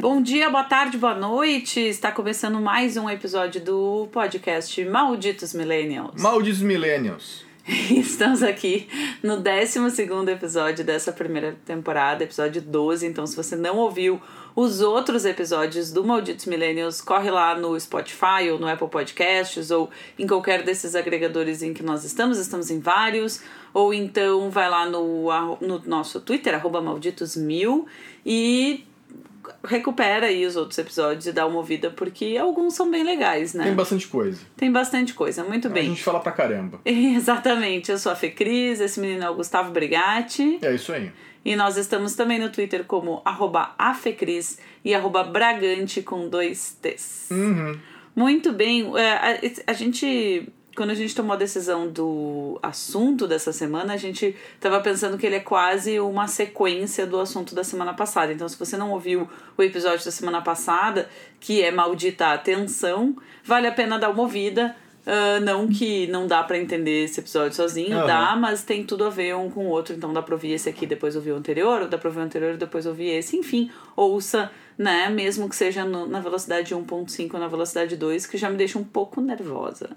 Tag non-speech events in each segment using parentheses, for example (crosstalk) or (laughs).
Bom dia, boa tarde, boa noite. Está começando mais um episódio do podcast Malditos Millennials. Malditos Millennials. (laughs) Estamos aqui no 12 episódio dessa primeira temporada, episódio 12. Então, se você não ouviu os outros episódios do Malditos Millennials, corre lá no Spotify ou no Apple Podcasts ou em qualquer desses agregadores em que nós estamos. Estamos em vários. Ou então vai lá no, no nosso Twitter, malditosmil, e recupera aí os outros episódios e dá uma ouvida, porque alguns são bem legais, né? Tem bastante coisa. Tem bastante coisa, muito bem. A gente fala pra caramba. (laughs) Exatamente, eu sou a Fê Cris, esse menino é o Gustavo Brigatti. É isso aí. E nós estamos também no Twitter como arroba afecris e arroba bragante com dois T's. Uhum. Muito bem, é, a, a gente quando a gente tomou a decisão do assunto dessa semana, a gente estava pensando que ele é quase uma sequência do assunto da semana passada. Então, se você não ouviu o episódio da semana passada, que é Maldita Atenção, vale a pena dar uma ouvida. Uh, não que não dá para entender esse episódio sozinho, uhum. dá, mas tem tudo a ver um com o outro. Então dá pra ouvir esse aqui, depois ouvir o anterior, ou dá pra ouvir o anterior depois ouvir esse. Enfim, ouça, né? Mesmo que seja no, na velocidade 1.5 ou na velocidade 2, que já me deixa um pouco nervosa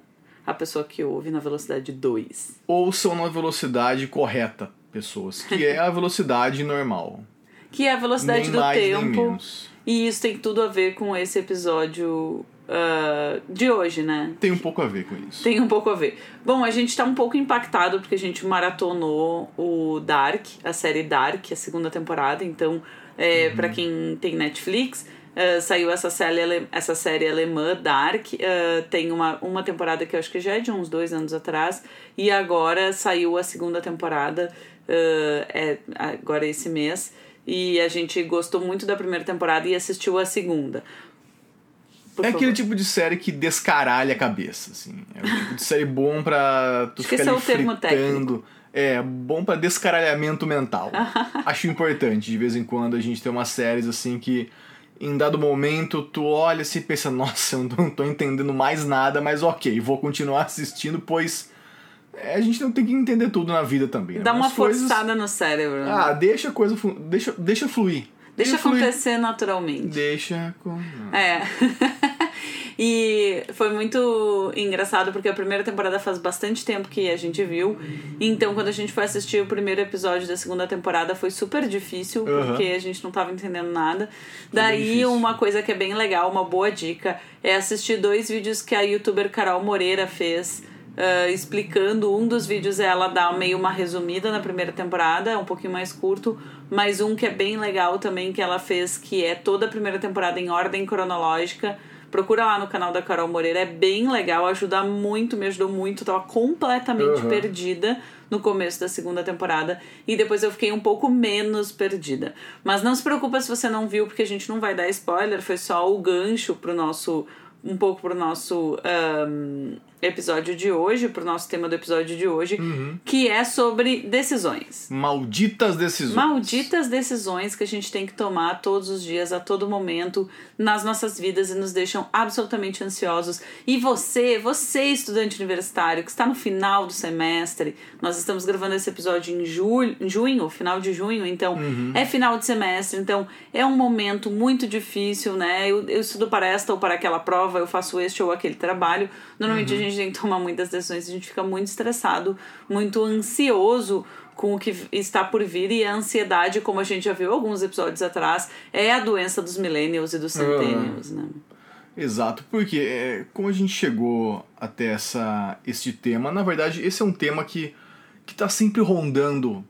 a pessoa que ouve na velocidade 2. Ouçam na velocidade correta, pessoas, que é a velocidade normal. (laughs) Que é a velocidade nem do mais, tempo. E isso tem tudo a ver com esse episódio uh, de hoje, né? Tem um pouco a ver com isso. Tem um pouco a ver. Bom, a gente tá um pouco impactado porque a gente maratonou o Dark, a série Dark, a segunda temporada. Então, é, uhum. para quem tem Netflix, Uh, saiu essa série, essa série alemã, Dark. Uh, tem uma, uma temporada que eu acho que já é de uns dois anos atrás. E agora saiu a segunda temporada, uh, é, agora esse mês. E a gente gostou muito da primeira temporada e assistiu a segunda. Por é favor. aquele tipo de série que descaralha a cabeça, assim. É um tipo de série bom pra tu ficar ali é o termo técnico. É, bom para descaralhamento mental. (laughs) Acho importante, de vez em quando, a gente ter umas séries assim que em dado momento tu olha assim e pensa, nossa, eu não tô entendendo mais nada, mas ok, vou continuar assistindo, pois é, a gente não tem que entender tudo na vida também. Né? Dá uma coisas... forçada no cérebro. Né? Ah, deixa a coisa, deixa, deixa fluir. Deixa, deixa acontecer fluir. naturalmente. Deixa. É. (laughs) E foi muito engraçado porque a primeira temporada faz bastante tempo que a gente viu. Então, quando a gente foi assistir o primeiro episódio da segunda temporada, foi super difícil uhum. porque a gente não tava entendendo nada. Foi Daí, uma coisa que é bem legal, uma boa dica, é assistir dois vídeos que a youtuber Carol Moreira fez. Uh, explicando. Um dos vídeos ela dá meio uma resumida na primeira temporada, é um pouquinho mais curto, mas um que é bem legal também que ela fez, que é toda a primeira temporada em ordem cronológica. Procura lá no canal da Carol Moreira, é bem legal, ajuda muito, me ajudou muito. Tava completamente uhum. perdida no começo da segunda temporada e depois eu fiquei um pouco menos perdida. Mas não se preocupa se você não viu, porque a gente não vai dar spoiler, foi só o gancho pro nosso um pouco pro nosso um, episódio de hoje, pro nosso tema do episódio de hoje, uhum. que é sobre decisões. Malditas decisões. Malditas decisões que a gente tem que tomar todos os dias, a todo momento, nas nossas vidas e nos deixam absolutamente ansiosos. E você, você estudante universitário que está no final do semestre, nós estamos gravando esse episódio em julho, em junho, final de junho, então uhum. é final de semestre, então é um momento muito difícil, né? Eu, eu estudo para esta ou para aquela prova prova, eu faço este ou aquele trabalho. Normalmente uhum. a gente tem que tomar muitas decisões, a gente fica muito estressado, muito ansioso com o que está por vir e a ansiedade, como a gente já viu alguns episódios atrás, é a doença dos millennials e dos centennials, uhum. né? Exato, porque é, como a gente chegou até essa, este tema, na verdade esse é um tema que está sempre rondando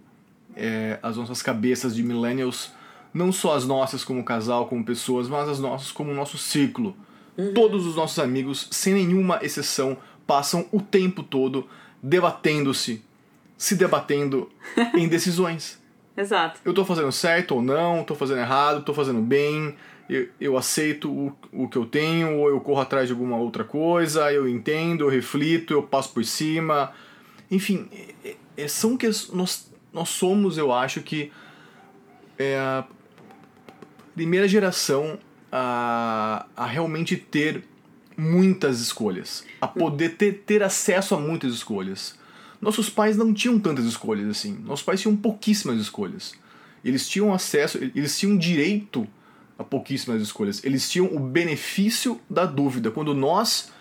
é, as nossas cabeças de millennials, não só as nossas como casal, como pessoas, mas as nossas como nosso ciclo. Uhum. Todos os nossos amigos, sem nenhuma exceção, passam o tempo todo debatendo-se, se debatendo (laughs) em decisões. Exato. Eu tô fazendo certo ou não, tô fazendo errado, tô fazendo bem, eu, eu aceito o, o que eu tenho, ou eu corro atrás de alguma outra coisa, eu entendo, eu reflito, eu passo por cima. Enfim, é, é, são que nós, nós somos, eu acho que, é a primeira geração a, a realmente ter muitas escolhas, a poder ter, ter acesso a muitas escolhas. nossos pais não tinham tantas escolhas assim. Nossos pais tinham pouquíssimas escolhas. Eles tinham acesso, eles tinham direito a pouquíssimas escolhas. Eles tinham o benefício da dúvida, quando nós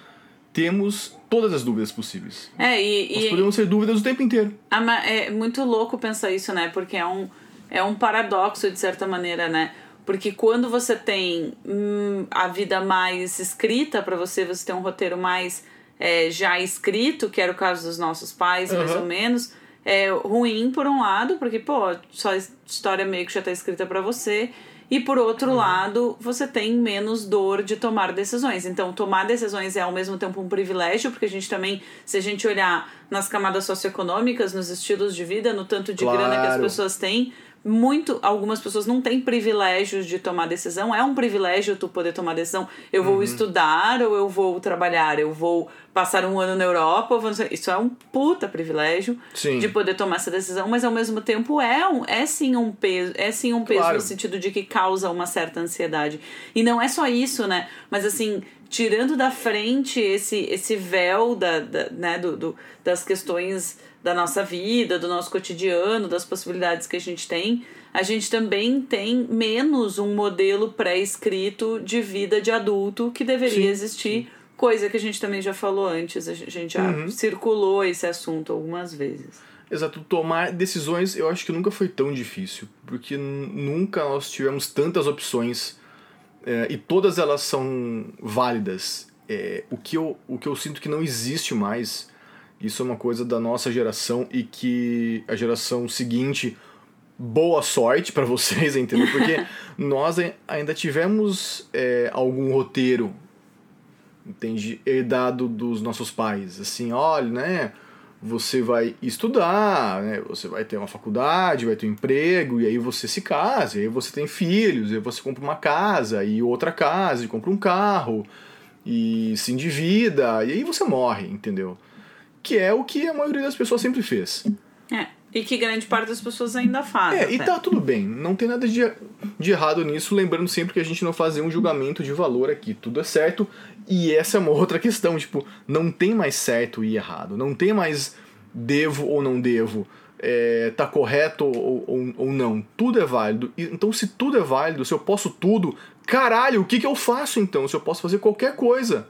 temos todas as dúvidas possíveis. É, e. Nós e podemos ter dúvidas o tempo inteiro. Ah, É muito louco pensar isso, né? Porque é um, é um paradoxo, de certa maneira, né? Porque quando você tem hum, a vida mais escrita para você, você tem um roteiro mais é, já escrito, que era o caso dos nossos pais, mais Uhum. ou menos, é ruim por um lado, porque, pô, só a história meio que já tá escrita para você. E por outro Uhum. lado, você tem menos dor de tomar decisões. Então, tomar decisões é ao mesmo tempo um privilégio, porque a gente também, se a gente olhar nas camadas socioeconômicas, nos estilos de vida, no tanto de grana que as Claro. pessoas têm, muito, algumas pessoas não têm privilégios de tomar decisão. É um privilégio tu poder tomar decisão. Eu vou estudar ou eu vou trabalhar, eu vou passar um ano na Europa, ou vou... isso é um puta privilégio Sim. de poder tomar essa decisão, mas ao mesmo tempo é um, é sim um peso, é sim um peso Claro. no sentido de que causa uma certa ansiedade. E não é só isso, né? Mas assim, tirando da frente esse, esse véu da, da, né, do, do, das questões da nossa vida, do nosso cotidiano, das possibilidades que a gente tem, a gente também tem menos um modelo pré-escrito de vida de adulto que deveria Sim, existir, coisa que a gente também já falou antes, a gente já Uhum. circulou esse assunto algumas vezes. Exato, tomar decisões eu acho que nunca foi tão difícil, porque nunca nós tivemos tantas opções é, e todas elas são válidas. É, o, que eu, o que eu sinto que não existe mais, isso é uma coisa da nossa geração e que a geração seguinte, boa sorte pra (laughs) vocês, entendeu? Porque (laughs) nós ai- ainda tivemos é, algum roteiro entende herdado dos nossos pais assim olha né você vai estudar né você vai ter uma faculdade vai ter um emprego e aí você se casa e aí você tem filhos e aí você compra uma casa e outra casa e compra um carro e se endivida e aí você morre entendeu que é o que a maioria das pessoas sempre fez É, e que grande parte das pessoas ainda faz. é, e tá tudo bem, não tem nada de, de errado nisso, lembrando sempre que a gente não faz um julgamento de valor aqui, tudo é certo, e essa é uma (laughs) outra questão, tipo, não tem mais certo e errado, não tem mais devo ou não devo, é, tá correto ou, ou, ou não, tudo é válido, então se tudo é válido, se eu posso tudo, caralho, o que que eu faço então, se eu posso fazer qualquer coisa?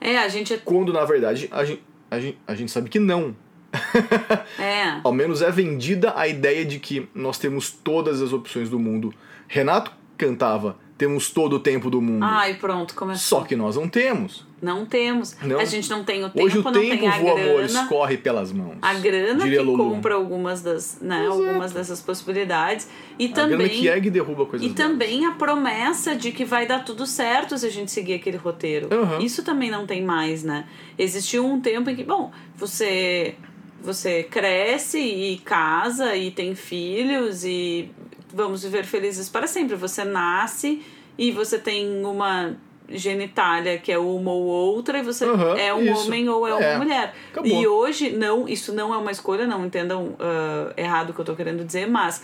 É, a gente é. Quando na verdade a gente, a gente, a gente sabe que não, (laughs) É. ao menos é vendida a ideia de que nós temos todas as opções do mundo. Renato cantava, temos todo o tempo do mundo. Ai, pronto, começou. Só que nós não temos. Não temos. Não. A gente não tem o tempo, Hoje o não tempo tem a voa, amor, grana. escorre pelas mãos. A grana que compra algumas das, né, Exato. algumas dessas possibilidades. E A grana também. que ergue derruba coisas E também a promessa de que vai dar tudo certo se a gente seguir aquele roteiro. Uhum. Isso também não tem mais, né? Existiu um tempo em que, bom, você você cresce e casa e tem filhos e vamos viver felizes para sempre. Você nasce e você tem uma genitália que é uma ou outra e você Uhum, é um isso. homem ou é, É. uma mulher. Acabou. E hoje não, isso não é uma escolha, não entendam ah, errado o que eu tô querendo dizer, mas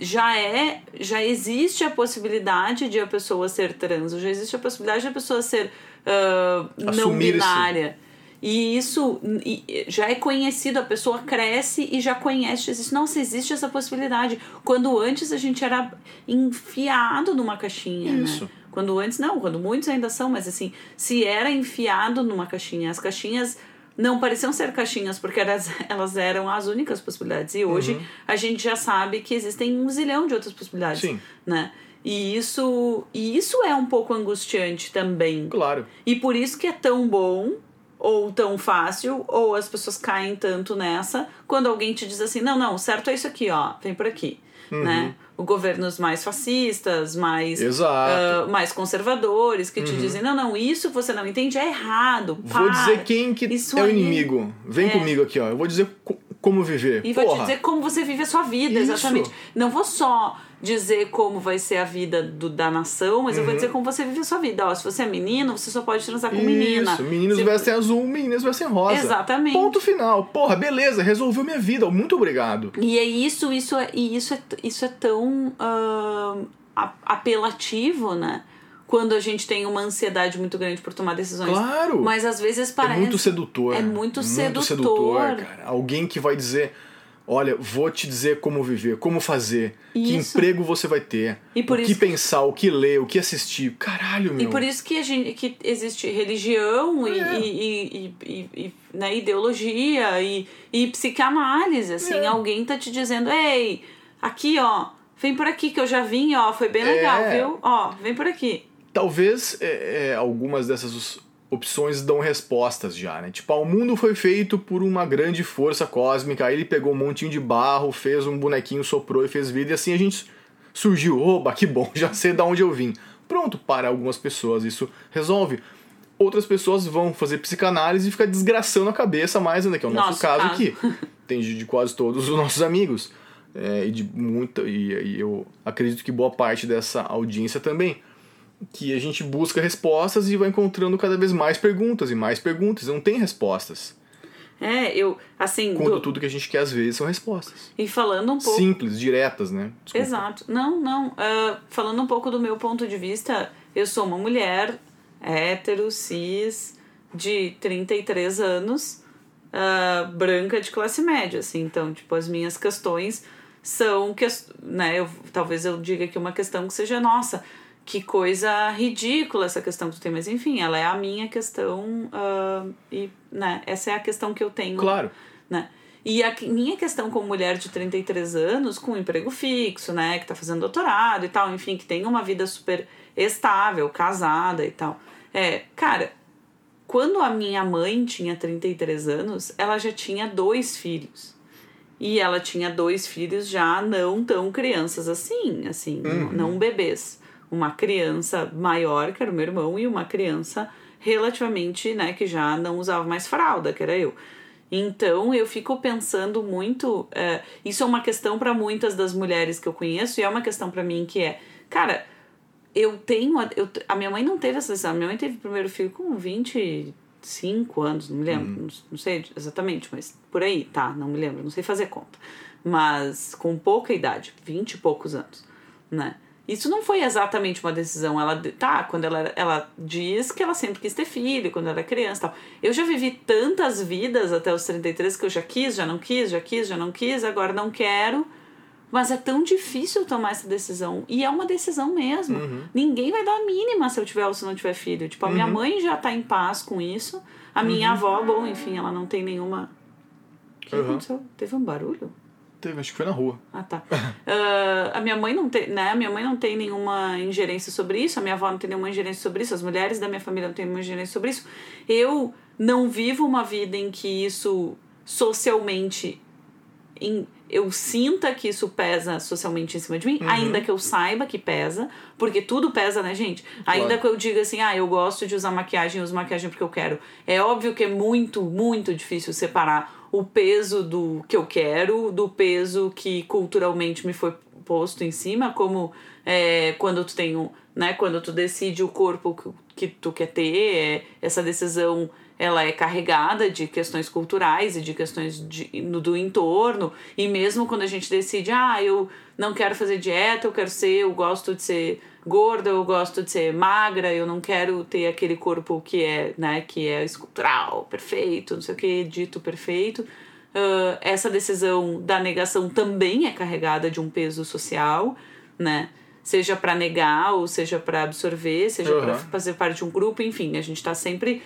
já é, já existe a possibilidade de a pessoa ser trans, já existe a possibilidade de a pessoa ser ah, não binária. E isso já é conhecido, a pessoa cresce e já conhece isso. Nossa, existe essa possibilidade. Quando antes a gente era enfiado numa caixinha, Isso. né? Quando antes, não, quando muitos ainda são, mas assim, se era enfiado numa caixinha, as caixinhas não pareciam ser caixinhas porque elas, (laughs) elas eram as únicas possibilidades. E hoje a gente já sabe que existem um zilhão de outras possibilidades, Sim. né? E isso, e isso é um pouco angustiante também. Claro. E por isso que é tão bom ou tão fácil, ou as pessoas caem tanto nessa, quando alguém te diz assim, não, não, certo é isso aqui, ó, vem por aqui, né? O governos mais fascistas, mais Uhum. Ah, mais conservadores, que te dizem, não, não, isso você não entende, é errado. Vou dizer quem que Isso é o aí. inimigo. Vem É. comigo aqui, ó. Eu vou dizer como viver. E vou Porra. te dizer como você vive a sua vida, Isso. exatamente. Não vou só dizer como vai ser a vida do, da nação, mas eu Uhum. vou dizer como você vive a sua vida. Ó, se você é menino, você só pode transar com menina. Isso, meninos Se- vestem azul, meninas vestem rosa. Exatamente. Ponto final. Porra, beleza, resolveu minha vida. Muito obrigado. E é isso, isso é, e isso é, isso é tão a- apelativo, né? Quando a gente tem uma ansiedade muito grande por tomar decisões. Claro! Mas às vezes parece. É muito sedutor. É muito sedutor. sedutor, cara. Alguém que vai dizer. Olha, vou te dizer como viver, como fazer, que Isso. emprego você vai ter, E por o que isso- pensar, o que ler, o que assistir. Caralho, meu. E por isso que, a gente, que existe religião e, É. e, e, e, e, né, ideologia e, e psicanálise, assim, É. alguém tá te dizendo, ei, aqui, ó, vem por aqui que eu já vim, ó, foi bem legal, É. viu? Ó, vem por aqui. Talvez é, é, algumas dessas opções dão respostas já, né? Tipo, ah, o mundo foi feito por uma grande força cósmica, aí ele pegou um montinho de barro, fez um bonequinho, soprou e fez vida, e assim a gente surgiu. Oba, que bom, (laughs) já sei de onde eu vim. Pronto, para algumas pessoas isso resolve. Outras pessoas vão fazer psicanálise e ficar desgraçando a cabeça mais ainda, que é o nosso, Nosso caso, caso. aqui. (laughs) Tem de, de quase todos os nossos amigos. É, e de muita. E, e eu acredito que boa parte dessa audiência também que a gente busca respostas e vai encontrando cada vez mais perguntas e mais perguntas. Não tem respostas. É, eu, assim, Quando do- tudo que a gente quer às vezes são respostas. e falando um pouco. Simples, diretas, né? Desculpa. Exato. Não, não. ah, falando um pouco do meu ponto de vista, eu sou uma mulher hétero, cis, de 33 anos, ah, branca de classe média, assim. Então, tipo, as minhas questões são, que, né, eu, talvez eu diga aqui uma questão que seja, nossa, que coisa ridícula essa questão que tu tem, mas enfim, ela é a minha questão ah, e, né, essa é a questão que eu tenho Claro. né? E a minha questão como mulher de 33 anos, com um emprego fixo, né, que tá fazendo doutorado e tal, enfim, que tem uma vida super estável, casada e tal. É, cara, quando a minha mãe tinha 33 anos, ela já tinha dois filhos. E ela tinha dois filhos já não tão crianças assim, assim, não bebês. Uma criança maior, que era o meu irmão, e uma criança relativamente, né, que já não usava mais fralda, que era eu. Então eu fico pensando muito. é, isso é uma questão para muitas das mulheres que eu conheço, e é uma questão para mim que é, cara, eu tenho. A, eu, a minha mãe não teve essa decisão. A minha mãe teve o primeiro filho com 25 anos, não me lembro, não, não sei exatamente, mas por aí, tá, não me lembro, não sei fazer conta. Mas com pouca idade, 20 e poucos anos, né? Isso não foi exatamente uma decisão. Ela, tá, quando ela, ela diz que ela sempre quis ter filho, quando ela era criança tal. Eu já vivi tantas vidas até os 33 que eu já quis, já não quis, já quis, já não quis, agora não quero. Mas é tão difícil tomar essa decisão. E é uma decisão mesmo. Ninguém vai dar a mínima se eu tiver ou se não tiver filho. Tipo, a minha mãe já tá em paz com isso. A minha avó, bom, enfim, ela não tem nenhuma. O que Uhum. aconteceu? Teve um barulho? Teve, acho que foi na rua. Ah, tá. Ah, a minha mãe não tem, né? A minha mãe não tem nenhuma ingerência sobre isso, a minha avó não tem nenhuma ingerência sobre isso, as mulheres da minha família não têm nenhuma ingerência sobre isso. Eu não vivo uma vida em que isso socialmente em- eu sinta que isso pesa socialmente em cima de mim, ainda que eu saiba que pesa, porque tudo pesa, né, gente? Ainda que eu diga assim, ah, eu gosto de usar maquiagem, eu uso maquiagem porque eu quero. É óbvio que é muito, muito difícil separar o peso do que eu quero do peso que culturalmente me foi posto em cima, como é, quando tu tem um, né, quando tu decide o corpo que, que tu quer ter, é, essa decisão ela é carregada de questões culturais e de questões de, no, do entorno. E mesmo quando a gente decide, ah, eu não quero fazer dieta, eu quero ser, eu gosto de ser gorda, eu gosto de ser magra, eu não quero ter aquele corpo que é, né, que é escultural, perfeito, não sei o que, dito perfeito. Ah, essa decisão da negação também é carregada de um peso social, né? Seja para negar ou seja para absorver, seja para Uhum. fazer parte de um grupo, enfim, a gente está sempre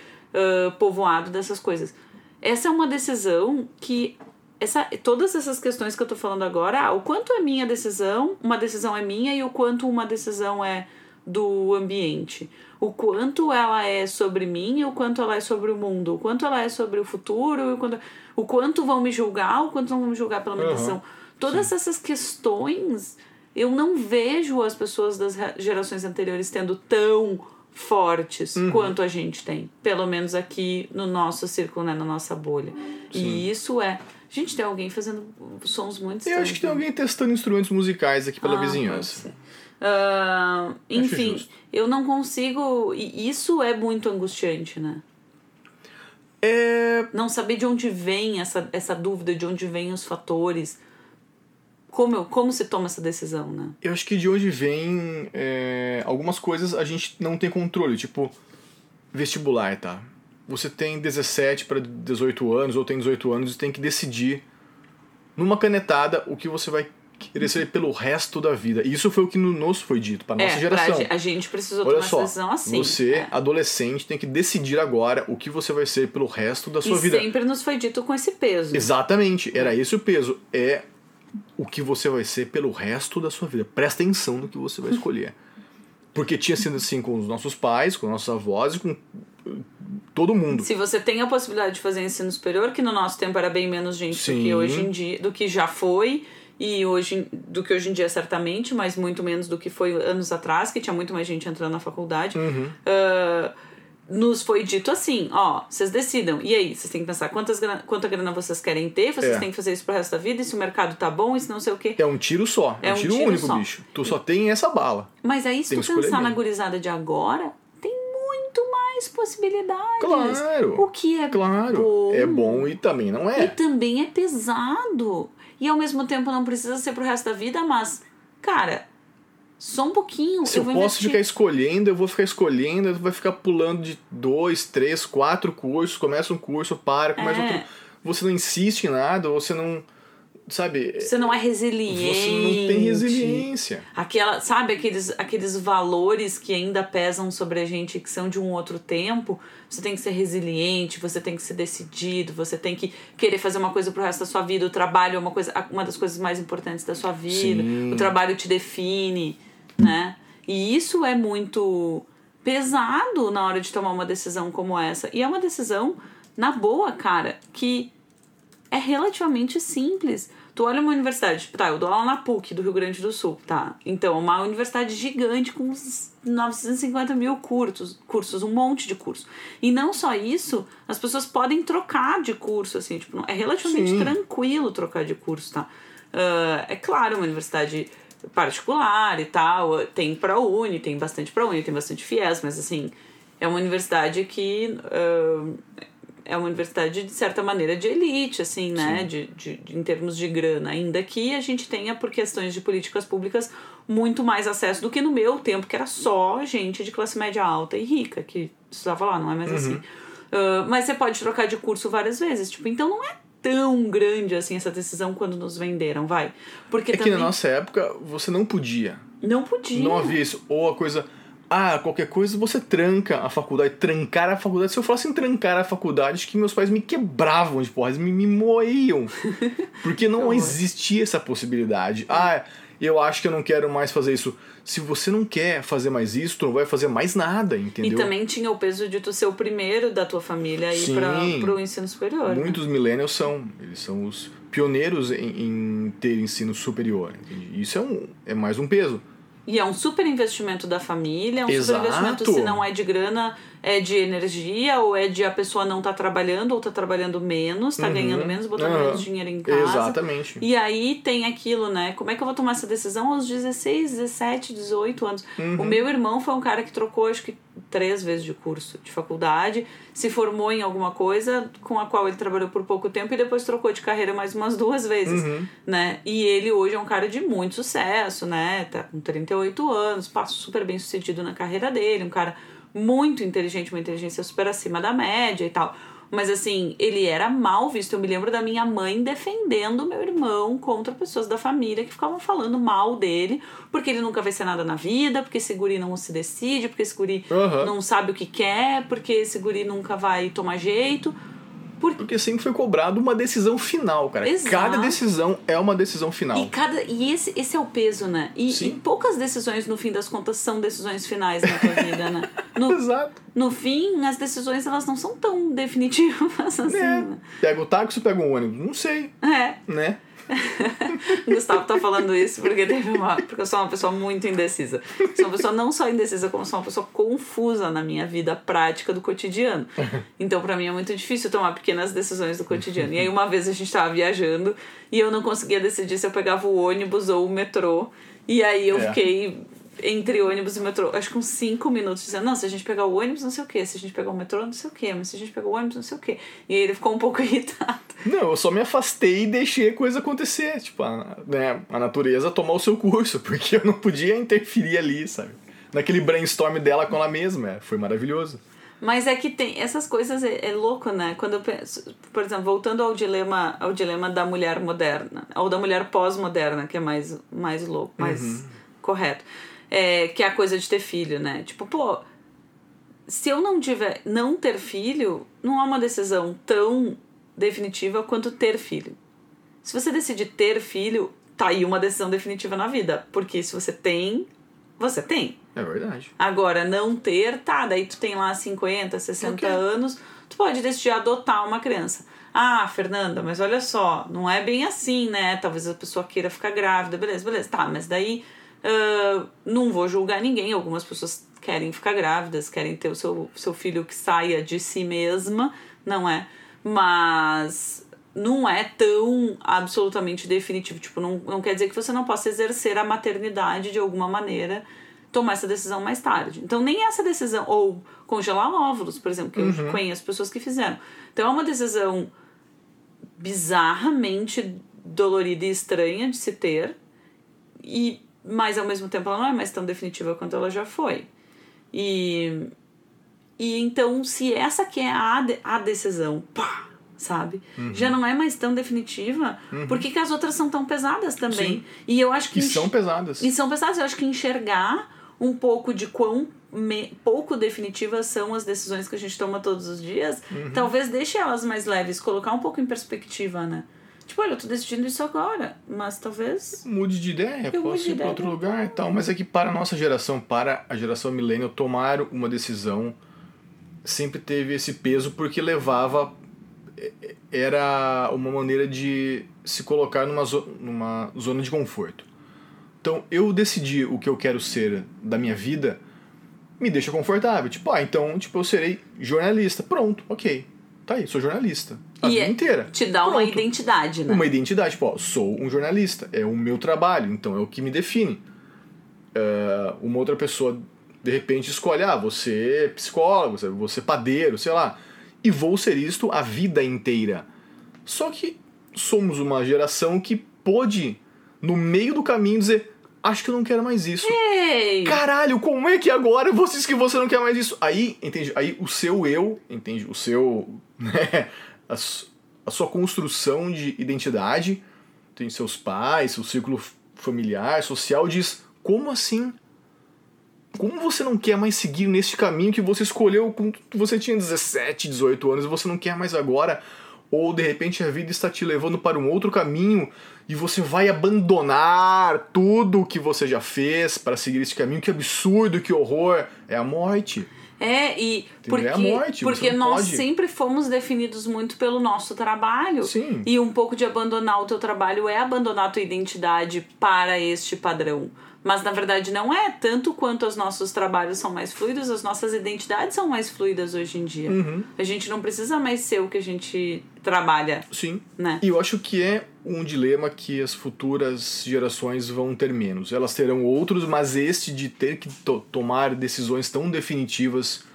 povoado dessas coisas. Essa é uma decisão que essa, todas essas questões que eu tô falando agora, ah, o quanto é minha decisão, uma decisão é minha e o quanto uma decisão é do ambiente. O quanto ela é sobre mim e o quanto ela é sobre o mundo. O quanto ela é sobre o futuro e o quanto, o quanto vão me julgar, o quanto não vão me julgar pela minha Uhum. decisão. Todas essas questões, eu não vejo as pessoas das gerações anteriores tendo tão fortes quanto a gente tem. Pelo menos aqui no nosso círculo, né, na nossa bolha. E isso é... Gente, tem alguém fazendo sons muito Eu acho que tem estranhos, né? alguém testando instrumentos musicais aqui pela Ah, vizinhança. Ah, enfim, eu não consigo. E isso é muito angustiante, né? É. Não saber de onde vem essa, essa dúvida, de onde vêm os fatores. Como, como se toma essa decisão, né? Eu acho que de onde vem é, algumas coisas a gente não tem controle, tipo vestibular, tá? Você tem 17 para 18 anos ou tem 18 anos e tem que decidir numa canetada o que você vai querer ser pelo resto da vida. E isso foi o que nos foi dito para nossa é, geração. A gente precisou Olha tomar só, essa decisão assim. Você, é. adolescente, tem que decidir agora o que você vai ser pelo resto da sua e vida. sempre nos foi dito com esse peso. Exatamente, era esse o peso. É o que você vai ser pelo resto da sua vida. Presta atenção no que você vai escolher. Porque tinha sido assim com os nossos pais, com nossos avós e com todo mundo. Se você tem a possibilidade de fazer ensino superior, que no nosso tempo era bem menos gente do que Sim. hoje em dia, do que já foi e hoje do que hoje em dia certamente, mas muito menos do que foi anos atrás, que tinha muito mais gente entrando na faculdade. Uhum. Ah, nos foi dito assim, ó, vocês decidam. E aí, vocês têm que pensar quantas grana, quanta grana vocês querem ter, vocês É. têm que fazer isso pro resto da vida, e se o mercado tá bom, e se não sei o quê. É um tiro só. É, É um um tiro, tiro único, só. bicho. Tu só tem essa bala. Mas aí, se Tem tu pensar na gurizada de agora, tem muito mais possibilidades. Claro. O que é Claro. bom. É bom e também não E é. também é pesado. E ao mesmo tempo não precisa ser pro resto da vida, mas, cara, só um pouquinho. Se eu, vou posso investir. ficar escolhendo, eu vou ficar escolhendo, vai ficar pulando de dois, três, quatro cursos, começa um curso, para, começa É. outro. Você não insiste em nada, você não. Sabe? Você não é resiliente. Você não tem resiliência. Aquela, sabe, aqueles, aqueles valores que ainda pesam sobre a gente, que são de um outro tempo. Você tem que ser resiliente, você tem que ser decidido, você tem que querer fazer uma coisa pro resto da sua vida. O trabalho é uma, coisa, uma das coisas mais importantes da sua vida. Sim. O trabalho te define, né? E isso é muito pesado na hora de tomar uma decisão como essa. E é uma decisão, na boa, cara, que é relativamente simples. Tu olha uma universidade, tipo, tá, eu dou aula na PUC do Rio Grande do Sul, tá? Então, uma universidade gigante com uns 950 mil cursos, cursos, um monte de curso. E não só isso, as pessoas podem trocar de curso, assim, tipo, é relativamente Sim. tranquilo trocar de curso, tá? Ah, é claro, uma universidade particular e tal, tem ProUni, tem bastante ProUni, tem bastante FIES, mas assim, é uma universidade que ah, é uma universidade de certa maneira de elite, assim, né? De, de, de- em termos de grana. Ainda que a gente tenha, por questões de políticas públicas, muito mais acesso do que no meu tempo, que era só gente de classe média alta e rica que estudava lá, não é mais assim. Ah, mas você pode trocar de curso várias vezes, tipo, então não é tão grande assim essa decisão quando nos venderam, vai. Porque É que também na nossa época você não podia. não podia. Não havia isso. Ou a coisa. Ah, qualquer coisa você tranca a faculdade. Trancar a faculdade. Se eu falasse em trancar a faculdade, acho que meus pais me quebravam de porra. Eles me, me moíam. (laughs) Porque não existia essa possibilidade. Ah, eu acho que eu não quero mais fazer isso. Se você não quer fazer mais isso, tu não vai fazer mais nada, E entendeu? também tinha o peso de tu ser o primeiro da tua família a ir para pro ensino superior. né? Muitos millennials são. Eles são os pioneiros em, em ter ensino superior. entende? Isso é, um, é mais um peso. E é um super investimento da família, é um Exato. super investimento se não é de grana, é de energia, ou é de a pessoa não tá trabalhando, ou tá trabalhando menos, tá ganhando menos, botando Uhum. menos dinheiro em casa. Exatamente. E aí tem aquilo, né? Como é que eu vou tomar essa decisão aos 16, 17, 18 anos? Uhum. O meu irmão foi um cara que trocou, acho que três vezes de curso de faculdade, se formou em alguma coisa com a qual ele trabalhou por pouco tempo e depois trocou de carreira mais umas duas vezes, Uhum. né? E ele hoje é um cara de muito sucesso, né? Tá com 38 anos, passa super bem sucedido na carreira dele, um cara muito inteligente, uma inteligência super acima da média e tal. Mas assim, ele era mal visto. Eu me lembro da minha mãe defendendo meu irmão contra pessoas da família que ficavam falando mal dele, porque ele nunca vai ser nada na vida, porque esse guri não se decide, porque esse guri Aham. não sabe o que quer, porque esse guri nunca vai tomar jeito. Por... Porque sempre foi cobrado uma decisão final, cara. Exato. Cada decisão é uma decisão final. E, cada, e esse, esse é o peso, né? E, e poucas decisões, no fim das contas, são decisões finais na tua vida, né? (laughs) No, Exato. no fim, as decisões elas não são tão definitivas (laughs) assim, É. né? Pega o táxi ou pega o ônibus? Não sei, É. né? (laughs) Gustavo tá falando isso porque teve uma. Porque eu sou uma pessoa muito indecisa. Sou uma pessoa não só indecisa, como sou uma pessoa confusa na minha vida prática do cotidiano. Então, pra mim, é muito difícil tomar pequenas decisões do cotidiano. E aí, uma vez a gente tava viajando e eu não conseguia decidir se eu pegava o ônibus ou o metrô. E aí eu É. fiquei entre ônibus e metrô, acho que uns 5 minutos, dizendo, não, se a gente pegar o ônibus, não sei o quê, se a gente pegar o metrô, não sei o quê, mas se a gente pegar o ônibus, não sei o quê. E aí ele ficou um pouco (laughs) irritado. Não, eu só me afastei e deixei a coisa acontecer. Tipo, a, né, a natureza tomar o seu curso, (laughs) porque eu não podia interferir ali, sabe? Naquele brainstorm dela com ela mesma. É, foi maravilhoso. Mas é que tem essas coisas é, é, louco, né? Quando eu penso, por exemplo, voltando ao dilema, ao dilema da mulher moderna, ou da mulher pós-moderna, que é mais mais louco, mais uhum. correto. É, que é a coisa de ter filho, né? Tipo, pô, se eu não tiver não ter filho, não é uma decisão tão definitiva quanto ter filho. Se você decidir ter filho, tá aí uma decisão definitiva na vida, porque se você tem, você tem. É verdade. Agora, não ter, tá, daí tu tem lá 50, 60 okay. anos, tu pode decidir adotar uma criança. Ah, Fernanda, mas olha só, não é bem assim, né? Talvez a pessoa queira ficar grávida, beleza, beleza. Tá, mas daí uh, não vou julgar ninguém. Algumas pessoas querem ficar grávidas, querem ter o seu, seu filho que saia de si mesma, não é? Mas não é tão absolutamente definitivo. Tipo, não, não quer dizer que você não possa exercer a maternidade de alguma maneira tomar essa decisão mais tarde. Então, nem essa decisão, ou congelar óvulos, por exemplo, que uhum. eu conheço pessoas que fizeram. Então, é uma decisão bizarramente dolorida e estranha de se ter, e mas ao mesmo tempo ela não é mais tão definitiva quanto ela já foi. E, e então, se essa que é a, a decisão, pá, sabe? Uhum. Já não é mais tão definitiva, uhum. por que, que as outras são tão pesadas também? Sim. E eu acho que. E são pesadas. E são pesadas. Eu acho que enxergar um pouco de quão me, pouco definitivas são as decisões que a gente toma todos os dias, uhum. talvez deixe elas mais leves, colocar um pouco em perspectiva, né? Tipo, olha, eu tô decidindo isso agora, mas talvez. Mude de ideia, eu posso ir para outro lugar e tal. Mas é que para a nossa geração, para a geração millennial, tomar uma decisão sempre teve esse peso porque levava. Era uma maneira de se colocar numa, zo numa zona de conforto. Então, eu decidir o que eu quero ser da minha vida me deixa confortável. Tipo, ah, então, tipo, eu serei jornalista. Pronto, ok. Tá aí, sou jornalista. A e vida é, inteira. Te dá Pronto. uma identidade, né? Uma identidade, tipo, ó, sou um jornalista. É o meu trabalho, então é o que me define. Uh, uma outra pessoa, de repente, escolhe, ah, você é psicólogo, você é padeiro, sei lá. E vou ser isto a vida inteira. Só que somos uma geração que pôde, no meio do caminho, dizer acho que eu não quero mais isso. Ei. Caralho, como é que agora você diz que você não quer mais isso? Aí, entende? Aí o seu eu, entende? O seu. Né? (laughs) A, a sua construção de identidade, tem seus pais, seu círculo familiar, social, diz: como assim? Como você não quer mais seguir neste caminho que você escolheu quando você tinha 17, 18 anos e você não quer mais agora? Ou de repente a vida está te levando para um outro caminho e você vai abandonar tudo o que você já fez para seguir esse caminho. Que absurdo, que horror! É a morte. É, e porque, a morte, porque nós pode. sempre fomos definidos muito pelo nosso trabalho. Sim. E um pouco de abandonar o teu trabalho é abandonar a tua identidade para este padrão. Mas na verdade não é. Tanto quanto os nossos trabalhos são mais fluidos, as nossas identidades são mais fluidas hoje em dia. Uhum. A gente não precisa mais ser o que a gente trabalha. Sim. Né? E eu acho que é um dilema que as futuras gerações vão ter menos. Elas terão outros, mas este de ter que to tomar decisões tão definitivas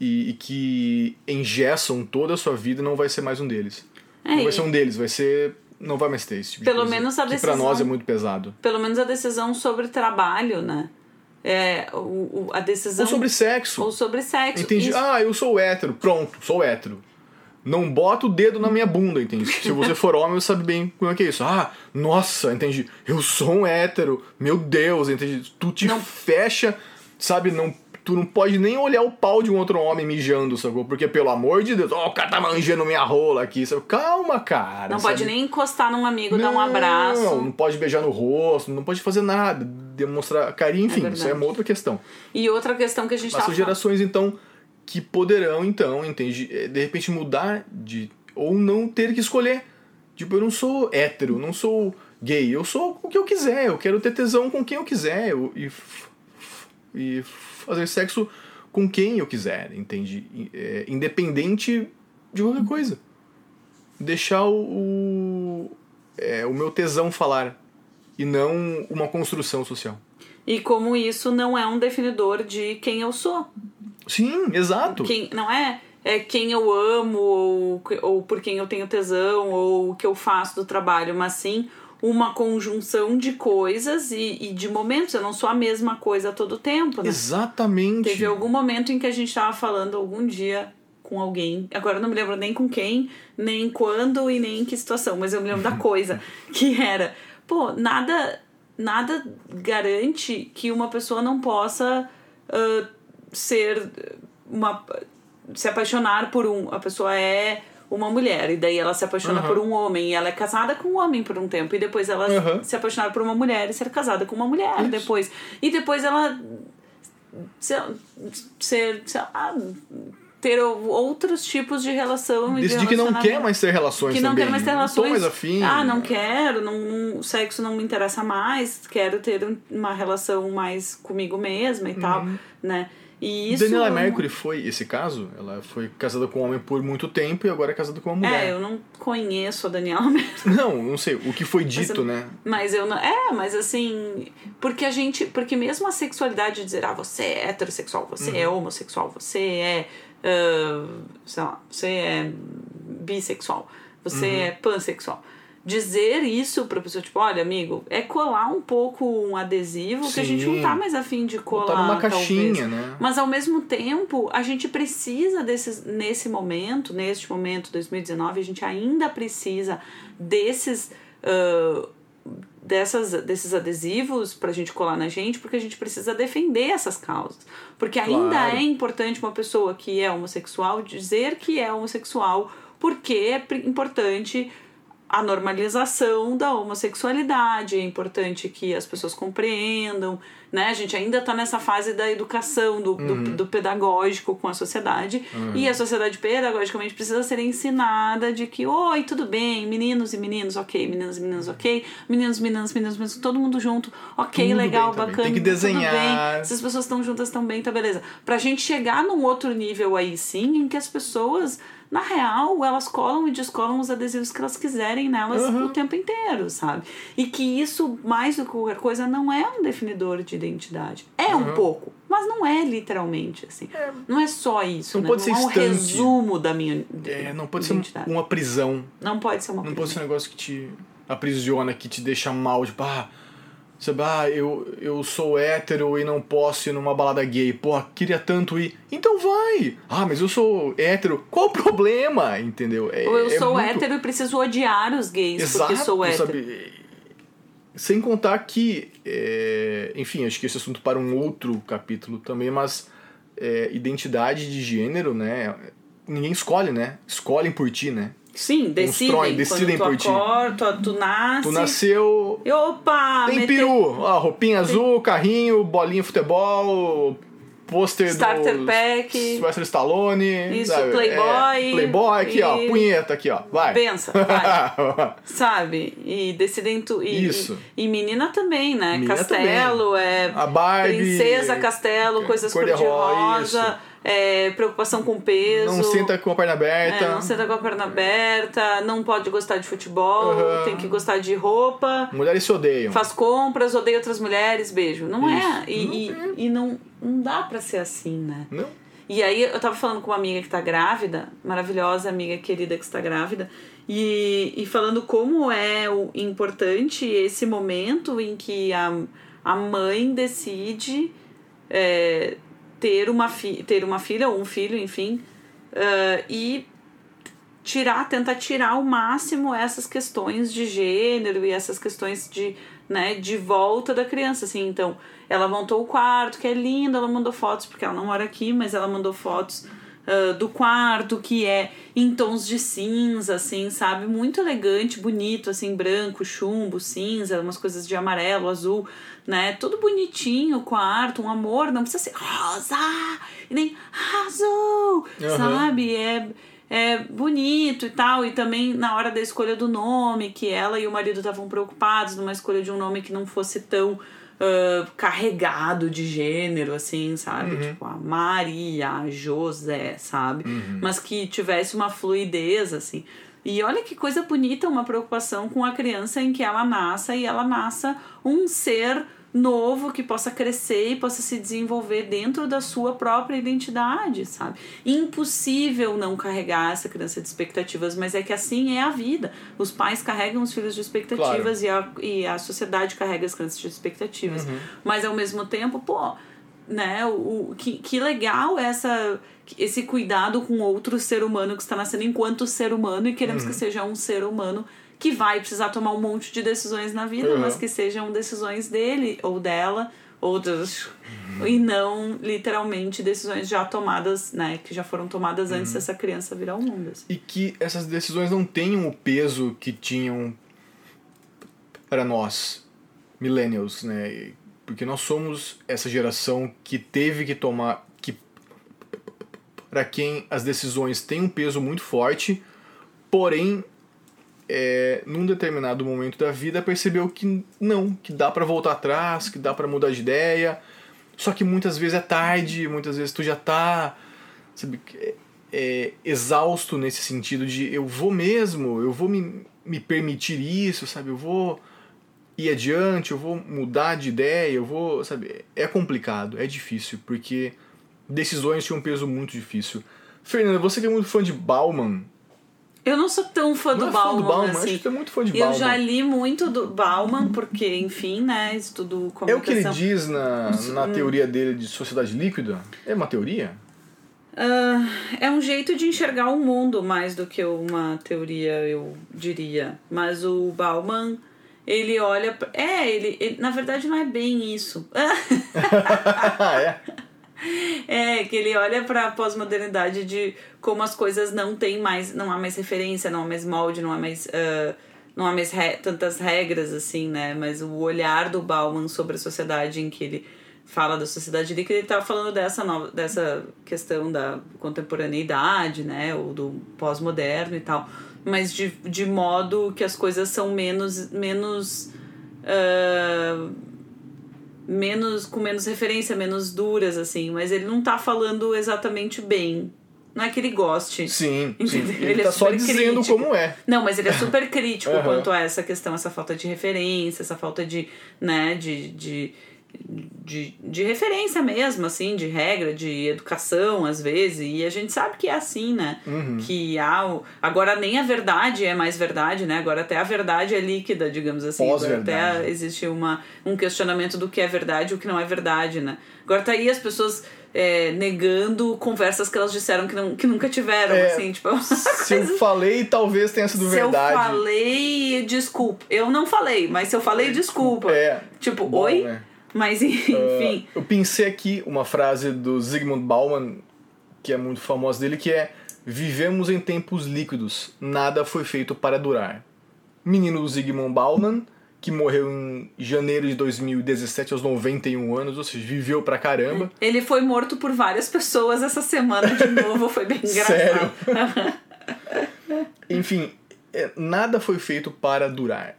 e, e, que engessam toda a sua vida não vai ser mais um deles. É, não vai ser um deles, vai ser não vai mais ter esse tipo pelo de menos a decisão, que pra nós é muito pesado. Pelo menos a decisão sobre trabalho, né? É, o, o, a decisão... Ou sobre sexo. Ou sobre sexo. Entendi. Isso. Ah, eu sou hétero. Pronto, sou hétero. Não bota o dedo na minha bunda, entende? (laughs) Se você for homem, você sabe bem como é que é isso. Ah, nossa, entendi. Eu sou um hétero. Meu Deus, entendi. Tu te não. fecha, sabe? Não tu não pode nem olhar o pau de um outro homem mijando, sacou? Porque, pelo amor de Deus, ó, oh, o cara tá manjando minha rola aqui, sabe? Calma, cara. Não sabe? pode nem encostar num amigo, não, dar um abraço. Não, não pode beijar no rosto, não pode fazer nada, demonstrar carinho, enfim, é isso é uma outra questão. E outra questão que a gente Mas são gerações, então, que poderão, então, entende? É, de repente mudar de. ou não ter que escolher. Tipo, eu não sou hétero, não sou gay, eu sou o que eu quiser, eu quero ter tesão com quem eu quiser. Eu, e, e fazer sexo com quem eu quiser, entende? É, independente de qualquer coisa. Deixar o, é, o meu tesão falar. e não uma construção social. E como isso não é um definidor de quem eu sou. Sim, exato. Quem, não é, é quem eu amo, ou, ou por quem eu tenho tesão, ou o que eu faço do trabalho, mas sim uma conjunção de coisas e, e, de momentos. Eu não sou a mesma coisa todo tempo, né? Exatamente. Teve algum momento em que a gente estava falando algum dia com alguém, agora eu não me lembro nem com quem, nem quando e nem em que situação, mas eu me lembro da (laughs) coisa, que era, pô, nada, nada garante que uma pessoa não possa uh, ser uma se apaixonar por um, a pessoa é uma mulher e daí ela se apaixona uhum. por um homem e ela é casada com um homem por um tempo e depois ela uhum. se apaixonar por uma mulher e ser casada com uma mulher Isso. depois e depois ela ser, ser sei lá, ter outros tipos de relação Decidir que não quer mais ter relações que não também. quer mais ter relações não mais afim. ah não quero não sexo não me interessa mais quero ter uma relação mais comigo mesma e uhum. tal né e isso... Daniela Mercury foi esse caso? Ela foi casada com um homem por muito tempo e agora é casada com uma mulher. É, eu não conheço a Daniela (laughs) Mercury. Não, não sei. O que foi dito, mas, né? Mas eu não. É, mas assim. Porque a gente. Porque mesmo a sexualidade de dizer, ah, você é heterossexual, você é uhum. é homossexual, você é. Uh, sei lá, você é bissexual, você uhum. é pansexual dizer isso pra pessoa, tipo, olha, amigo, é colar um pouco um adesivo Sim. que a gente não tá mais afim de colar. Botar numa caixinha, talvez. né? Mas ao mesmo tempo, a gente precisa desses, nesse momento, neste momento, 2019, a gente ainda precisa desses. Uh, dessas, desses adesivos pra gente colar na gente, porque a gente precisa defender essas causas. Porque ainda claro. é importante uma pessoa que é homossexual dizer que é homossexual, porque é importante a normalização da homossexualidade, é importante que as pessoas compreendam, né? A gente ainda está nessa fase da educação, do, uhum. do, do, pedagógico com a sociedade, uhum. e a sociedade pedagogicamente precisa ser ensinada de que, oi, tudo bem, meninos e meninos, ok, meninos e meninos, ok, meninos, meninas, meninos, meninos, todo mundo junto, ok, tudo legal, bem, bacana, Tem que desenhar. tudo bem, se as pessoas estão juntas também, tá beleza. Pra gente chegar num outro nível aí sim, em que as pessoas na real, elas colam e descolam os adesivos que elas quiserem nelas uhum. o tempo inteiro, sabe? E que isso, mais do que qualquer coisa, não é um definidor de identidade. É uhum. um pouco, mas não é literalmente, assim. É. Não é só isso, não né? Pode não ser é um resumo da minha é, Não pode identidade. ser uma prisão. Não pode ser uma não prisão. Não pode ser um negócio que te aprisiona, que te deixa mal, tipo, ah Sabe, ah, eu, eu sou hétero e não posso ir numa balada gay. Pô, queria tanto ir. Então vai! Ah, mas eu sou hétero. Qual o problema? Entendeu? É, Ou eu é sou muito... hétero e preciso odiar os gays Exato, porque sou hétero. Sabe? Sem contar que, é... enfim, acho que esse assunto para um outro capítulo também, mas é, identidade de gênero, né? Ninguém escolhe, né? Escolhem por ti, né? Sim, decidem. decidem por ti. Acorda, tu, tu nasce. Tu nasceu. E, opa! Tem mete... peru. Ó, roupinha azul, carrinho, bolinha futebol, pôster Starter do pack. Sylvester Stallone. Isso, sabe? Playboy. É, Playboy aqui, e... ó. Punheta aqui, ó. Vai. Pensa, (laughs) vai. sabe? E decidem tu. E, Isso. E, e menina também, né? Menina Castelo, também. é. A Barbie. Princesa Castelo, coisas cor-de-rosa é, preocupação com peso. Não senta com a perna aberta. É, não senta com a perna aberta, não pode gostar de futebol, uhum. tem que gostar de roupa. Mulheres se odeiam. Faz compras, odeia outras mulheres, beijo. Não é. Isso. é. E não, e, e, não, não dá pra ser assim, né? Não. E aí eu tava falando com uma amiga que tá grávida, maravilhosa amiga querida que está grávida, e, e falando como é o importante esse momento em que a, a mãe decide. É, ter uma, fi ter uma filha ou um filho, enfim, uh, e tirar, tentar tirar ao máximo essas questões de gênero e essas questões de, né, de volta da criança, assim, então, ela montou o quarto, que é lindo, ela mandou fotos, porque ela não mora aqui, mas ela mandou fotos uh, do quarto, que é em tons de cinza, assim, sabe, muito elegante, bonito, assim, branco, chumbo, cinza, umas coisas de amarelo, azul, né? Tudo bonitinho, o quarto, um amor, não precisa ser rosa e nem azul, uhum. sabe? É, é bonito e tal. E também na hora da escolha do nome, que ela e o marido estavam preocupados numa escolha de um nome que não fosse tão uh, carregado de gênero, assim, sabe? Uhum. Tipo, a Maria, a José, sabe? Uhum. Mas que tivesse uma fluidez, assim. E olha que coisa bonita uma preocupação com a criança em que ela nasça e ela nasça um ser novo que possa crescer e possa se desenvolver dentro da sua própria identidade, sabe? Impossível não carregar essa criança de expectativas, mas é que assim é a vida. Os pais carregam os filhos de expectativas claro. e, a, e a sociedade carrega as crianças de expectativas. Uhum. Mas ao mesmo tempo, pô, né, o, o que, que legal essa esse cuidado com outro ser humano que está nascendo enquanto ser humano e queremos uhum. que seja um ser humano que vai precisar tomar um monte de decisões na vida, uhum. mas que sejam decisões dele ou dela, ou dos, uhum. e não literalmente decisões já tomadas, né, que já foram tomadas antes uhum. dessa criança vir ao mundo. Assim. E que essas decisões não tenham o peso que tinham para nós, millennials, né? Porque nós somos essa geração que teve que tomar que para quem as decisões têm um peso muito forte, porém é, num determinado momento da vida, percebeu que não, que dá para voltar atrás, que dá para mudar de ideia. Só que muitas vezes é tarde, muitas vezes tu já tá sabe, é, é, exausto nesse sentido de eu vou mesmo, eu vou me, me permitir isso, sabe? Eu vou ir adiante, eu vou mudar de ideia, eu vou, sabe? É complicado, é difícil, porque decisões tinham um peso muito difícil. Fernanda, você que é muito fã de Bauman, eu não sou tão fã do, é Bauman, fã do Bauman, assim. Acho que é muito fã de eu Bauman. Eu já li muito do Bauman, porque, enfim, né, estudo comunicação. É o que ele diz na, na teoria dele de sociedade líquida? É uma teoria? Uh, é um jeito de enxergar o mundo mais do que uma teoria, eu diria. Mas o Bauman, ele olha... É, ele, ele na verdade não é bem isso. (laughs) é? (laughs) É, que ele olha para a pós-modernidade de como as coisas não tem mais, não há mais referência, não há mais molde, não há mais, uh, não há mais re tantas regras assim, né? Mas o olhar do Bauman sobre a sociedade em que ele fala da sociedade líquida, ele estava falando dessa nova, dessa questão da contemporaneidade, né? Ou do pós-moderno e tal, mas de, de modo que as coisas são menos menos uh, menos com menos referência, menos duras assim, mas ele não tá falando exatamente bem. Não é que ele goste. Sim, sim. Ele, ele tá é só dizendo crítico. como é. Não, mas ele é super (laughs) crítico uhum. quanto a essa questão, essa falta de referência, essa falta de, né, de, de de, de referência mesmo, assim, de regra, de educação, às vezes, e a gente sabe que é assim, né? Uhum. Que há. Agora nem a verdade é mais verdade, né? Agora até a verdade é líquida, digamos assim. Até existe uma, um questionamento do que é verdade e o que não é verdade, né? Agora tá aí as pessoas. É, negando conversas que elas disseram que, não, que nunca tiveram, é, assim, tipo... Se eu falei, talvez tenha sido se verdade. Se eu falei, desculpa. Eu não falei, mas se eu falei, desculpa. É. Tipo, Bom, oi? Né? Mas (laughs) enfim. Uh, eu pensei aqui uma frase do Zygmunt Bauman, que é muito famosa dele, que é: Vivemos em tempos líquidos, nada foi feito para durar. Menino Zygmunt Bauman, que morreu em janeiro de 2017 aos 91 anos, ou seja, viveu pra caramba. Ele foi morto por várias pessoas essa semana de novo, foi bem (laughs) engraçado. Sério? (laughs) Enfim, é, nada foi feito para durar.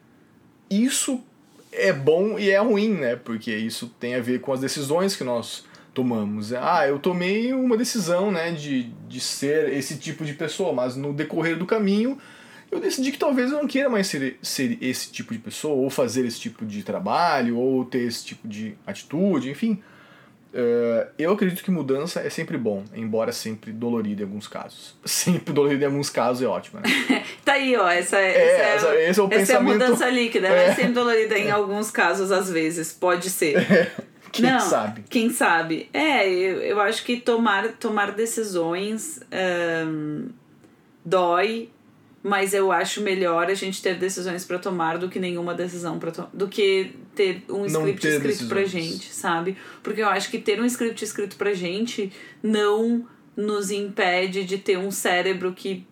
Isso é bom e é ruim, né? Porque isso tem a ver com as decisões que nós tomamos. Ah, eu tomei uma decisão, né, de, de ser esse tipo de pessoa, mas no decorrer do caminho eu decidi que talvez eu não queira mais ser, ser esse tipo de pessoa, ou fazer esse tipo de trabalho, ou ter esse tipo de atitude, enfim. Uh, eu acredito que mudança é sempre bom, embora sempre dolorido em alguns casos. (laughs) Sempre dolorido em alguns casos é ótimo, né? (laughs) tá aí, ó. Essa é, é, essa é, esse é o essa pensamento. é a mudança líquida. É. (laughs) é sempre dolorida em alguns casos, às vezes. Pode ser. É. Quem Não, sabe? Quem sabe? É, eu, eu acho que tomar, tomar decisões um, dói mas eu acho melhor a gente ter decisões para tomar do que nenhuma decisão para do que ter um script ter escrito pra gente, sabe? Porque eu acho que ter um script escrito pra gente não nos impede de ter um cérebro que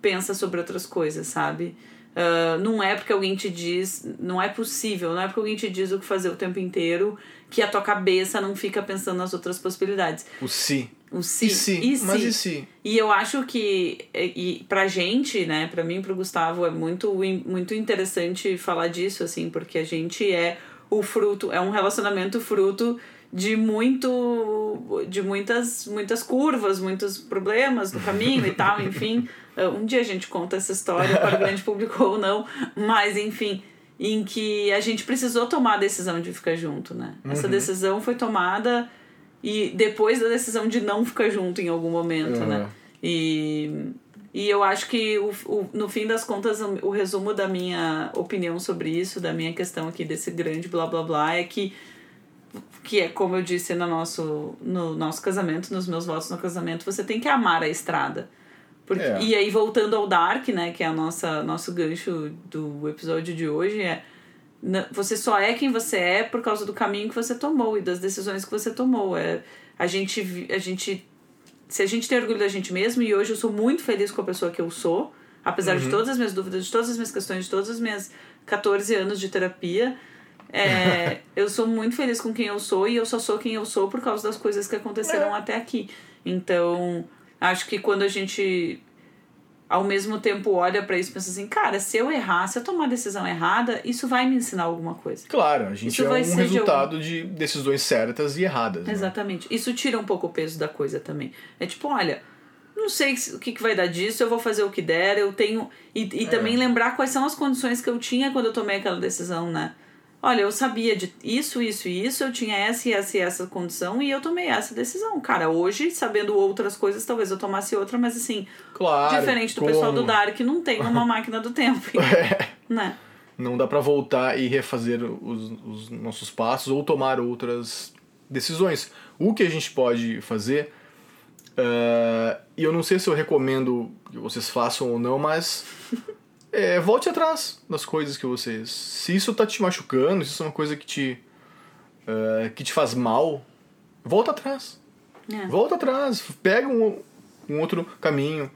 pensa sobre outras coisas, sabe? Uh, não é porque alguém te diz, não é possível, não é porque alguém te diz o que fazer o tempo inteiro que a tua cabeça não fica pensando nas outras possibilidades. O se. O se. E se. E Mas e se? E eu acho que e pra gente, né, pra mim e pro Gustavo, é muito, muito interessante falar disso, assim, porque a gente é o fruto, é um relacionamento fruto de muito de muitas muitas curvas, muitos problemas no caminho e tal, (laughs) enfim. Um dia a gente conta essa história para o grande público ou não, mas enfim, em que a gente precisou tomar a decisão de ficar junto, né? Uhum. Essa decisão foi tomada e depois da decisão de não ficar junto em algum momento, uhum. né? E, e eu acho que o, o, no fim das contas o, resumo da minha opinião sobre isso, da minha questão aqui desse grande blá blá blá é que que é como eu disse no nosso, no nosso casamento, nos meus votos no casamento, você tem que amar a estrada. Porque, é. E aí, voltando ao Dark, né, que é o nossa, nosso gancho do episódio de hoje, é você só é quem você é por causa do caminho que você tomou e das decisões que você tomou. É, a gente, a gente se a gente tem orgulho da gente mesmo, e hoje eu sou muito feliz com a pessoa que eu sou, apesar uhum. de todas as minhas dúvidas, de todas as minhas questões, de todas as minhas 14 anos de terapia, é, (laughs) eu sou muito feliz com quem eu sou e eu só sou quem eu sou por causa das coisas que aconteceram é. até aqui. Então, acho que quando a gente ao mesmo tempo olha para isso e pensa assim, cara, se eu errar, se eu tomar a decisão errada, isso vai me ensinar alguma coisa. Claro, a gente isso é um resultado de, algum... de, decisões certas e erradas. Né? Exatamente. Né? Isso tira um pouco o peso da coisa também. É tipo, olha, não sei o que, que vai dar disso, eu vou fazer o que der, eu tenho. E, e é. também lembrar quais são as condições que eu tinha quando eu tomei aquela decisão, né? Olha, eu sabia de isso, isso e isso, eu tinha essa e essa e essa condição e eu tomei essa decisão. Cara, hoje, sabendo outras coisas, talvez eu tomasse outra, mas assim, claro, diferente do como? pessoal do Dark, não tem uma (laughs) máquina do tempo. é. Né? Não dá para voltar e refazer os, os nossos passos ou tomar outras decisões. O que a gente pode fazer, uh, e eu não sei se eu recomendo que vocês façam ou não, mas (laughs) é, volte atrás das coisas que vocês. Se isso tá te machucando, se isso é uma coisa que te. Uh, que te faz mal, volta atrás. É. Volta atrás. Pega um, um outro caminho.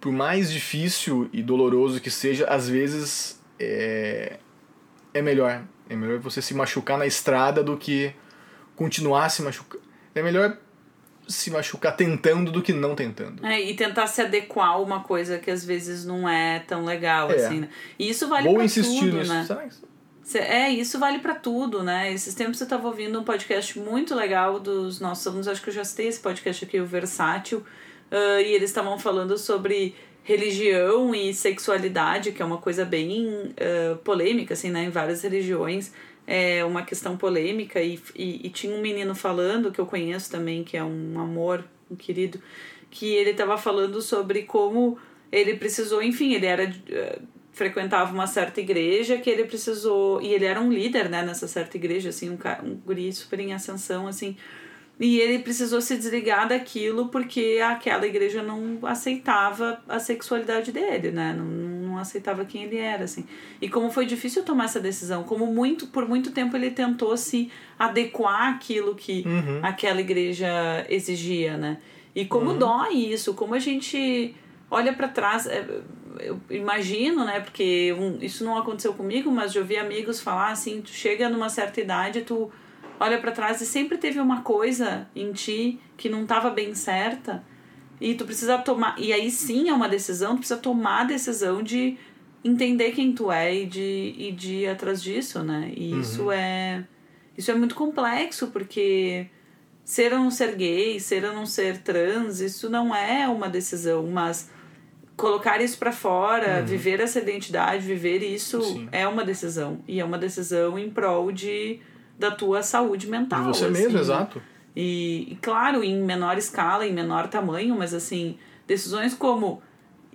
Por mais difícil e doloroso que seja, às vezes é, é melhor. É melhor você se machucar na estrada do que continuar se machucando. É melhor se machucar tentando do que não tentando. É, e tentar se adequar a uma coisa que às vezes não é tão legal, é. assim, né? E isso vale Vou pra insistir tudo, nisso. né? Será que... É, isso vale para tudo, né? Esses tempos eu estava ouvindo um podcast muito legal dos nossos alunos, acho que eu já citei esse podcast aqui, o Versátil, uh, e eles estavam falando sobre religião e sexualidade, que é uma coisa bem uh, polêmica, assim, né? Em várias religiões é uma questão polêmica e, e, e, tinha um menino falando que eu conheço também que é um amor um querido que ele estava falando sobre como ele precisou enfim ele era uh, frequentava uma certa igreja que ele precisou e ele era um líder né nessa certa igreja assim um um guri super em ascensão assim e ele precisou se desligar daquilo porque aquela igreja não aceitava a sexualidade dele, né? Não, não aceitava quem ele era, assim. E como foi difícil tomar essa decisão, como muito por muito tempo ele tentou se adequar àquilo que uhum. aquela igreja exigia, né? E como uhum. dói isso, como a gente olha para trás, é, eu imagino, né? Porque isso não aconteceu comigo, mas eu vi amigos falar assim, tu chega numa certa idade, tu olha para trás e sempre teve uma coisa em ti que não estava bem certa e tu precisa tomar e aí sim é uma decisão tu precisa tomar a decisão de entender quem tu é e de, e de ir atrás disso né e uhum. isso é isso é muito complexo porque ser ou não ser gay ser ou não ser trans isso não é uma decisão mas colocar isso para fora uhum. viver essa identidade viver isso sim. é uma decisão e é uma decisão em prol de da tua saúde mental. De você assim, mesmo, exato. E, e, claro, em menor escala, em menor tamanho, mas assim, decisões como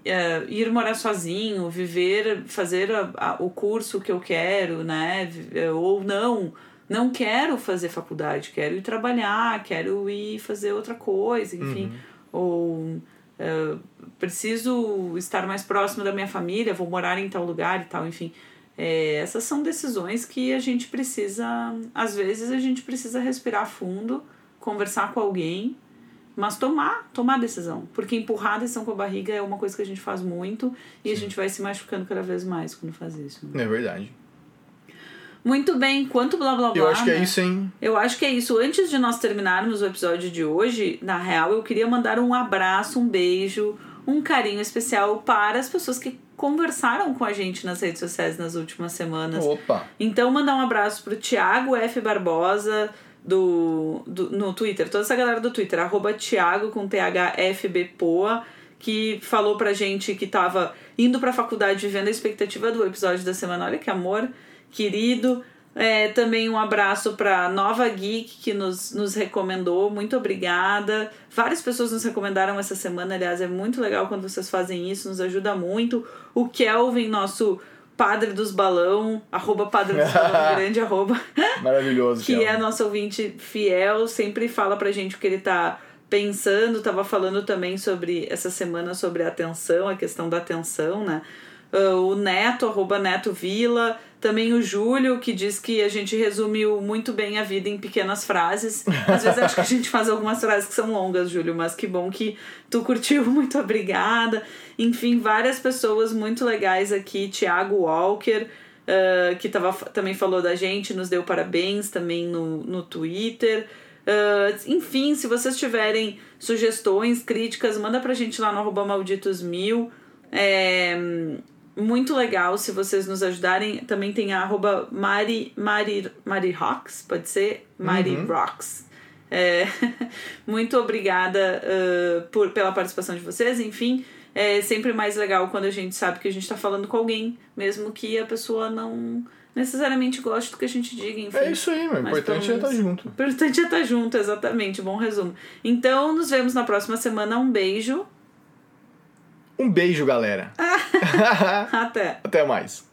é, ir morar sozinho, viver, fazer a, a, o curso que eu quero, né? É, ou não, não quero fazer faculdade, quero ir trabalhar, quero ir fazer outra coisa, enfim. Uhum. Ou é, preciso estar mais próximo da minha família, vou morar em tal lugar e tal, enfim. É, essas são decisões que a gente precisa, às vezes a gente precisa respirar fundo, conversar com alguém, mas tomar, tomar decisão. Porque empurrar a decisão com a barriga é uma coisa que a gente faz muito e Sim. a gente vai se machucando cada vez mais quando faz isso. Né? É verdade. Muito bem, quanto blá blá blá. Eu acho que é né? isso, hein? Eu acho que é isso. Antes de nós terminarmos o episódio de hoje, na real, eu queria mandar um abraço, um beijo, um carinho especial para as pessoas que conversaram com a gente nas redes sociais nas últimas semanas. Opa! Então, mandar um abraço pro Thiago F. Barbosa, do, do, no Twitter, toda essa galera do Twitter, arroba Thiago com THFBPoa, que falou pra gente que tava indo pra faculdade vivendo a expectativa do episódio da semana. Olha que amor, querido. É, também um abraço para Nova Geek, que nos, nos recomendou. Muito obrigada. Várias pessoas nos recomendaram essa semana. Aliás, é muito legal quando vocês fazem isso, nos ajuda muito. O Kelvin, nosso padre dos balão, arroba padre dos balão, (laughs) grande arroba. (laughs) Maravilhoso. que é nosso ouvinte fiel, sempre fala pra gente o que ele tá pensando. Tava falando também sobre essa semana sobre a atenção, a questão da atenção, né? Uh, o Neto, arroba Neto Vila, também o Júlio, que diz que a gente resumiu muito bem a vida em pequenas frases. Às vezes acho que a gente faz algumas frases que são longas, Júlio, mas que bom que tu curtiu, (laughs) muito obrigada. Enfim, várias pessoas muito legais aqui. Tiago Walker, uh, que tava, também falou da gente, nos deu parabéns também no, no Twitter. Uh, enfim, se vocês tiverem sugestões, críticas, manda pra gente lá no arroba malditos É, muito legal se vocês nos ajudarem. Também tem a arroba Mari, Mari, Mari Rocks, pode ser? Mari uhum. Rocks. É, (laughs) muito obrigada uh, por, pela participação de vocês. Enfim, é sempre mais legal quando a gente sabe que a gente está falando com alguém, mesmo que a pessoa não necessariamente goste do que a gente diga. Enfim, é isso aí, o importante é estar tá junto. O importante é estar tá junto, exatamente. Bom resumo. Então, nos vemos na próxima semana. Um beijo. Um beijo, galera. (laughs) (laughs) Até. Até mais.